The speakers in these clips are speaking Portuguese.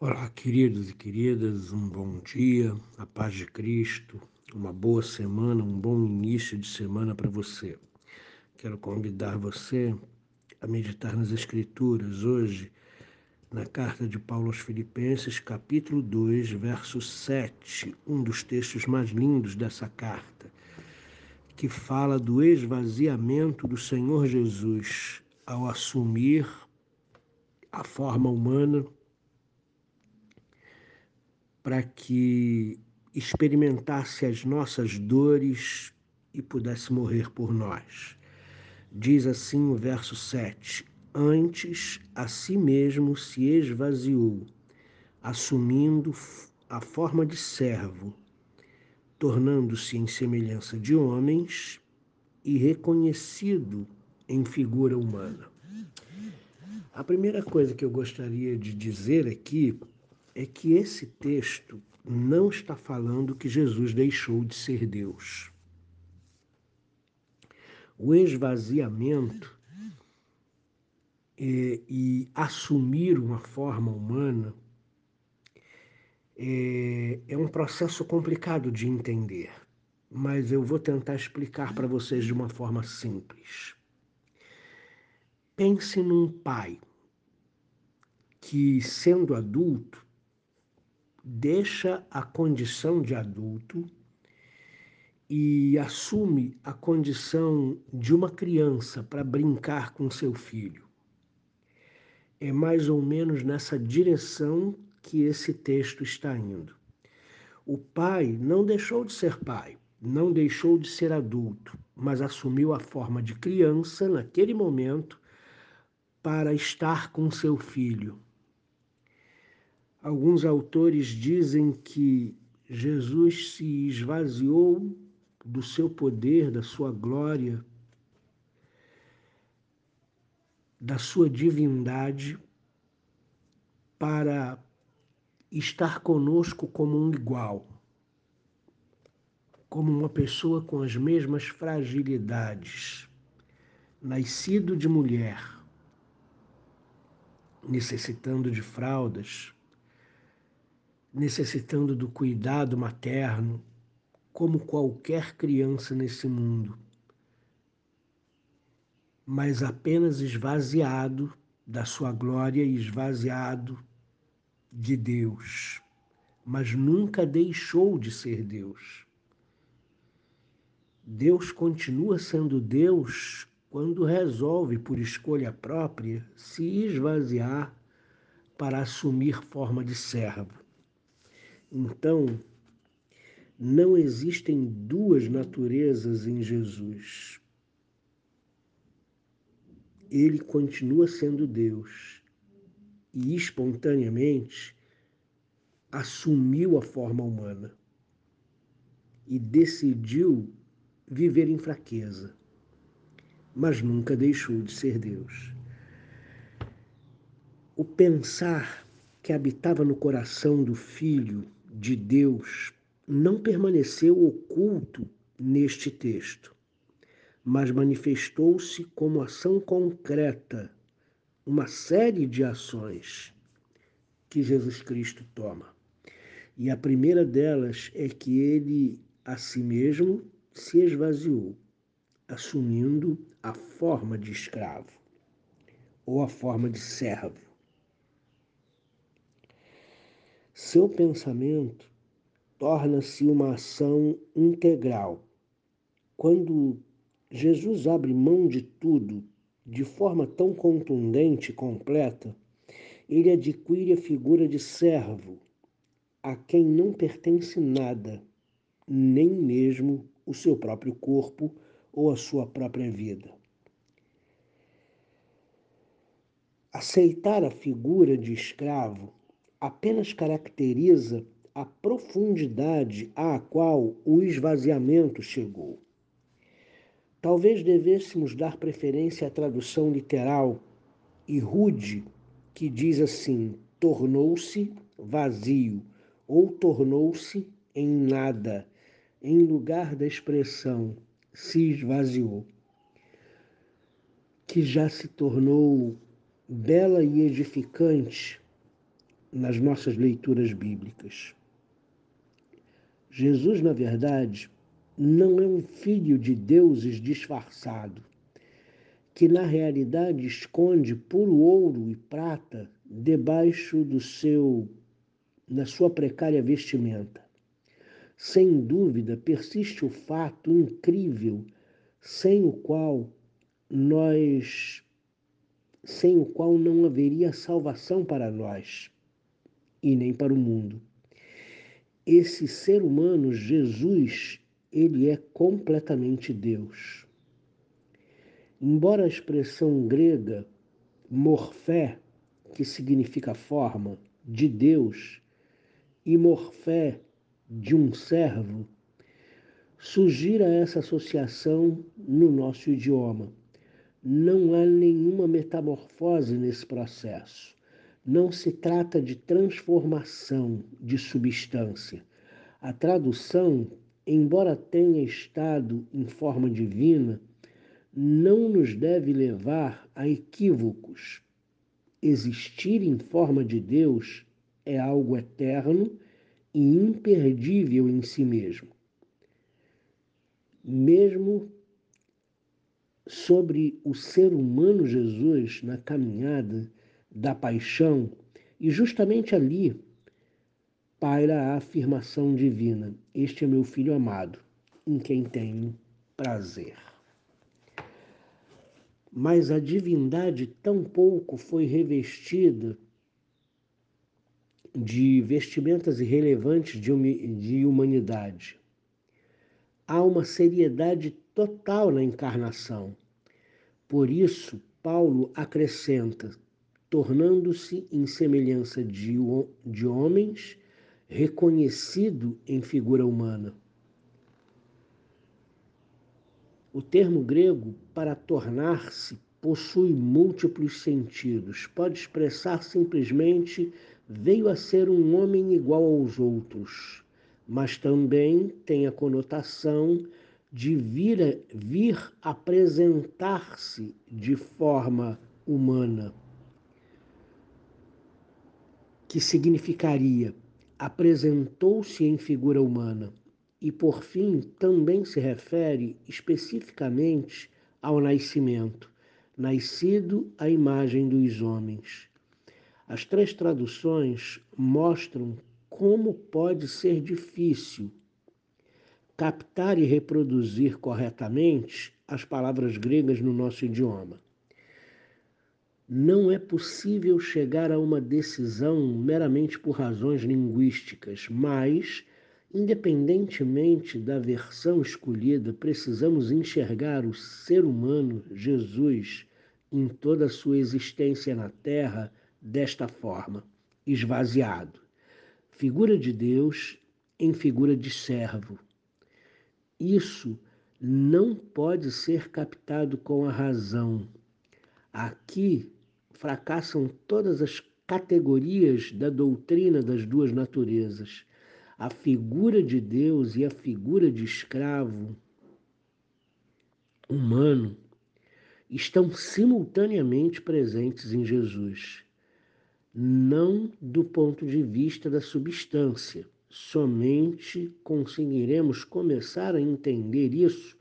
Olá, queridos e queridas, um bom dia, a paz de Cristo, uma boa semana, um bom início de semana para você. Quero convidar você a meditar nas Escrituras hoje, na carta de Paulo aos Filipenses, capítulo 2, verso 7, um dos textos mais lindos dessa carta, que fala do esvaziamento do Senhor Jesus ao assumir a forma humana para que experimentasse as nossas dores e pudesse morrer por nós. Diz assim o verso 7: Antes a si mesmo se esvaziou, assumindo a forma de servo, tornando-se em semelhança de homens e reconhecido em figura humana. A primeira coisa que eu gostaria de dizer aqui é que esse texto não está falando que Jesus deixou de ser Deus. O esvaziamento é, e assumir uma forma humana é, é um processo complicado de entender, mas eu vou tentar explicar para vocês de uma forma simples. Pense num pai que, sendo adulto, deixa a condição de adulto e assume a condição de uma criança para brincar com seu filho. É mais ou menos nessa direção que esse texto está indo. O pai não deixou de ser pai, não deixou de ser adulto, mas assumiu a forma de criança naquele momento para estar com seu filho, Alguns autores dizem que Jesus se esvaziou do seu poder, da sua glória, da sua divindade, para estar conosco como um igual, como uma pessoa com as mesmas fragilidades, nascido de mulher, necessitando de fraldas, necessitando do cuidado materno, como qualquer criança nesse mundo, mas apenas esvaziado da sua glória e esvaziado de Deus, mas nunca deixou de ser Deus. Deus continua sendo Deus quando resolve, por escolha própria, se esvaziar para assumir forma de servo. Então, não existem duas naturezas em Jesus. Ele continua sendo Deus e espontaneamente assumiu a forma humana e decidiu viver em fraqueza, mas nunca deixou de ser Deus. O pensar que habitava no coração do filho de Deus não permaneceu oculto neste texto, mas manifestou-se como ação concreta, uma série de ações que Jesus Cristo toma. E a primeira delas é que ele a si mesmo se esvaziou, assumindo a forma de escravo ou a forma de servo. Seu pensamento torna-se uma ação integral. Quando Jesus abre mão de tudo de forma tão contundente e completa, ele adquire a figura de servo, a quem não pertence nada, nem mesmo o seu próprio corpo ou a sua própria vida. Aceitar a figura de escravo apenas caracteriza a profundidade à qual o esvaziamento chegou. Talvez devêssemos dar preferência à tradução literal e rude, que diz assim: tornou-se vazio ou tornou-se em nada, em lugar da expressão se esvaziou, que já se tornou bela e edificante nas nossas leituras bíblicas. Jesus, na verdade, não é um filho de deuses disfarçado, que na realidade esconde puro ouro e prata debaixo do seu na sua precária vestimenta. Sem dúvida, persiste o fato incrível sem o qual nós sem o qual não haveria salvação para nós e nem para o mundo. Esse ser humano, Jesus, ele é completamente Deus. Embora a expressão grega morfé, que significa forma, de Deus, e morfé, de um servo, sugira essa associação no nosso idioma. Não há nenhuma metamorfose nesse processo. Não se trata de transformação de substância. A tradução, embora tenha estado em forma divina, não nos deve levar a equívocos. Existir em forma de Deus é algo eterno e imperdível em si mesmo mesmo sobre o ser humano Jesus na caminhada da paixão, e justamente ali paira a afirmação divina: Este é meu filho amado, em quem tenho prazer. Mas a divindade tampouco foi revestida de vestimentas irrelevantes de humanidade há uma seriedade total na encarnação. Por isso, Paulo acrescenta, tornando-se em semelhança de, de homens, reconhecido em figura humana. O termo grego para tornar-se possui múltiplos sentidos. Pode expressar simplesmente veio a ser um homem igual aos outros mas também tem a conotação de vir, vir apresentar-se de forma humana, que significaria apresentou-se em figura humana, e por fim também se refere especificamente ao nascimento, nascido à imagem dos homens. As três traduções mostram como pode ser difícil captar e reproduzir corretamente as palavras gregas no nosso idioma. Não é possível chegar a uma decisão meramente por razões linguísticas, mas, independentemente da versão escolhida, precisamos enxergar o ser humano, Jesus, em toda a sua existência na Terra, desta forma: esvaziado figura de Deus em figura de servo. Isso não pode ser captado com a razão. Aqui fracassam todas as categorias da doutrina das duas naturezas. A figura de Deus e a figura de escravo humano estão simultaneamente presentes em Jesus não do ponto de vista da substância. Somente conseguiremos começar a entender isso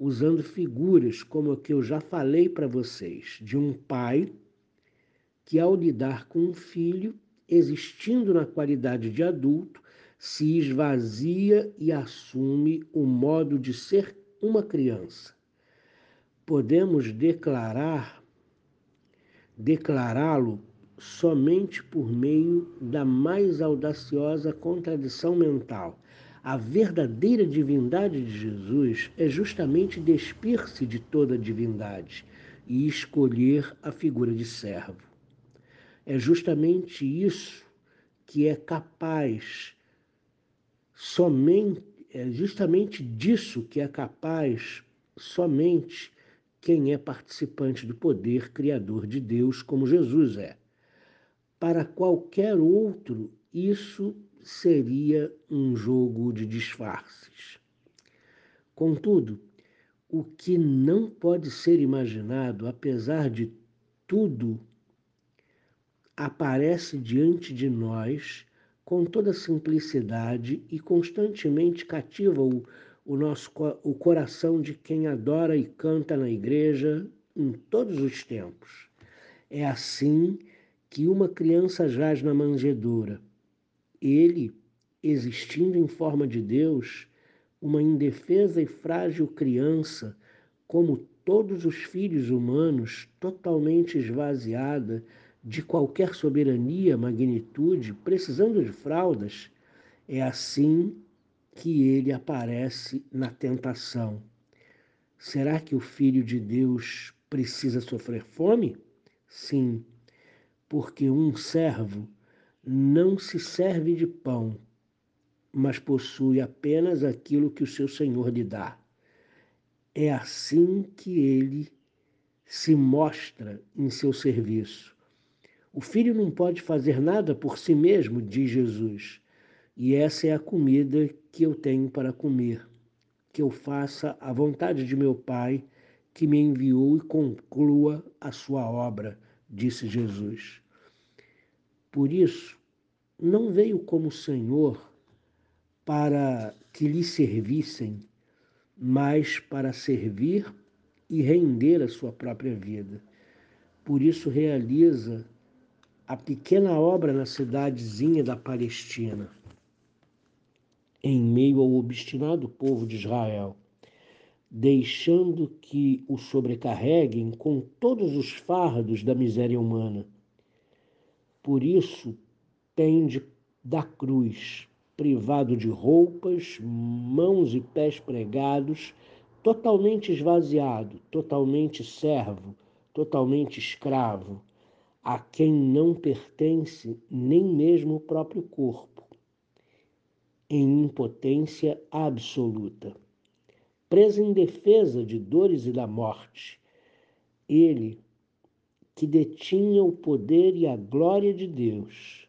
usando figuras como a que eu já falei para vocês, de um pai que, ao lidar com um filho, existindo na qualidade de adulto, se esvazia e assume o modo de ser uma criança. Podemos declarar declará-lo somente por meio da mais audaciosa contradição mental. A verdadeira divindade de Jesus é justamente despir-se de toda divindade e escolher a figura de servo. É justamente isso que é capaz, somente, é justamente disso que é capaz somente quem é participante do poder criador de Deus, como Jesus é. Para qualquer outro, isso seria um jogo de disfarces. Contudo, o que não pode ser imaginado, apesar de tudo, aparece diante de nós com toda simplicidade e constantemente cativa o, o nosso o coração de quem adora e canta na igreja em todos os tempos. É assim que uma criança jaz na manjedoura. Ele, existindo em forma de Deus, uma indefesa e frágil criança, como todos os filhos humanos, totalmente esvaziada de qualquer soberania, magnitude, precisando de fraldas, é assim que ele aparece na tentação. Será que o Filho de Deus precisa sofrer fome? Sim, porque um servo não se serve de pão, mas possui apenas aquilo que o seu senhor lhe dá. É assim que ele se mostra em seu serviço. O filho não pode fazer nada por si mesmo, diz Jesus, e essa é a comida que eu tenho para comer, que eu faça a vontade de meu Pai que me enviou e conclua a sua obra, disse Jesus. Por isso, não veio como Senhor para que lhe servissem, mas para servir e render a sua própria vida. Por isso realiza a pequena obra na cidadezinha da Palestina, em meio ao obstinado povo de Israel, deixando que o sobrecarreguem com todos os fardos da miséria humana. Por isso, tende da cruz privado de roupas, mãos e pés pregados, totalmente esvaziado, totalmente servo, totalmente escravo, a quem não pertence nem mesmo o próprio corpo, em impotência absoluta. Preso em defesa de dores e da morte, ele, que detinha o poder e a glória de Deus,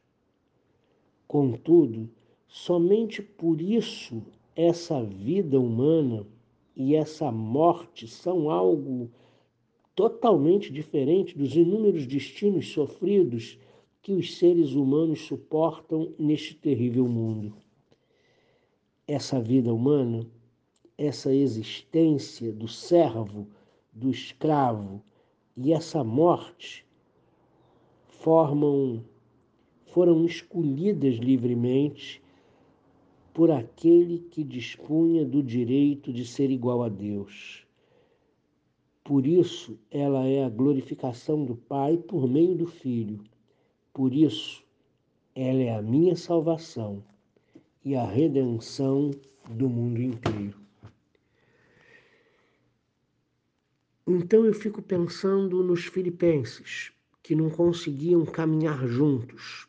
contudo, Somente por isso essa vida humana e essa morte são algo totalmente diferente dos inúmeros destinos sofridos que os seres humanos suportam neste terrível mundo. Essa vida humana, essa existência do servo, do escravo e essa morte formam foram escolhidas livremente por aquele que dispunha do direito de ser igual a Deus. Por isso, ela é a glorificação do Pai por meio do Filho. Por isso, ela é a minha salvação e a redenção do mundo inteiro. Então eu fico pensando nos filipenses que não conseguiam caminhar juntos.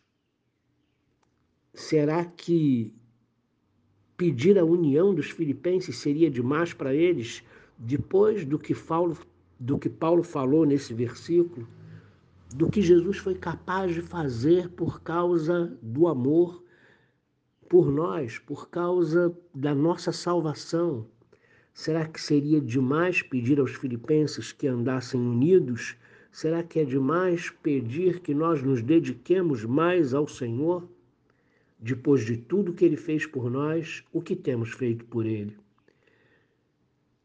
Será que pedir a união dos filipenses seria demais para eles, depois do que, Paulo, do que Paulo falou nesse versículo, do que Jesus foi capaz de fazer por causa do amor por nós, por causa da nossa salvação. Será que seria demais pedir aos filipenses que andassem unidos? Será que é demais pedir que nós nos dediquemos mais ao Senhor? depois de tudo que ele fez por nós, o que temos feito por ele.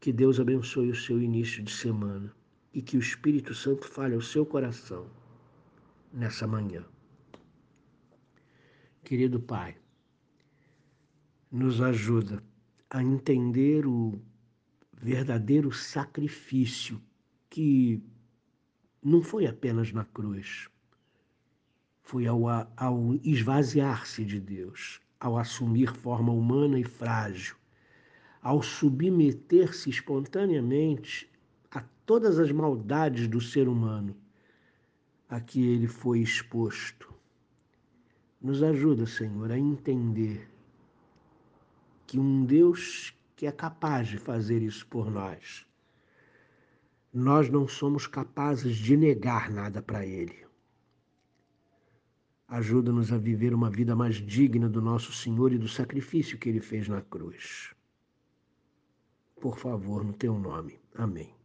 Que Deus abençoe o seu início de semana e que o Espírito Santo fale ao seu coração nessa manhã. Querido Pai, nos ajuda a entender o verdadeiro sacrifício que não foi apenas na cruz, foi ao, ao esvaziar-se de Deus, ao assumir forma humana e frágil, ao submeter-se espontaneamente a todas as maldades do ser humano a que ele foi exposto. Nos ajuda, Senhor, a entender que um Deus que é capaz de fazer isso por nós, nós não somos capazes de negar nada para Ele. Ajuda-nos a viver uma vida mais digna do nosso Senhor e do sacrifício que ele fez na cruz. Por favor, no teu nome. Amém.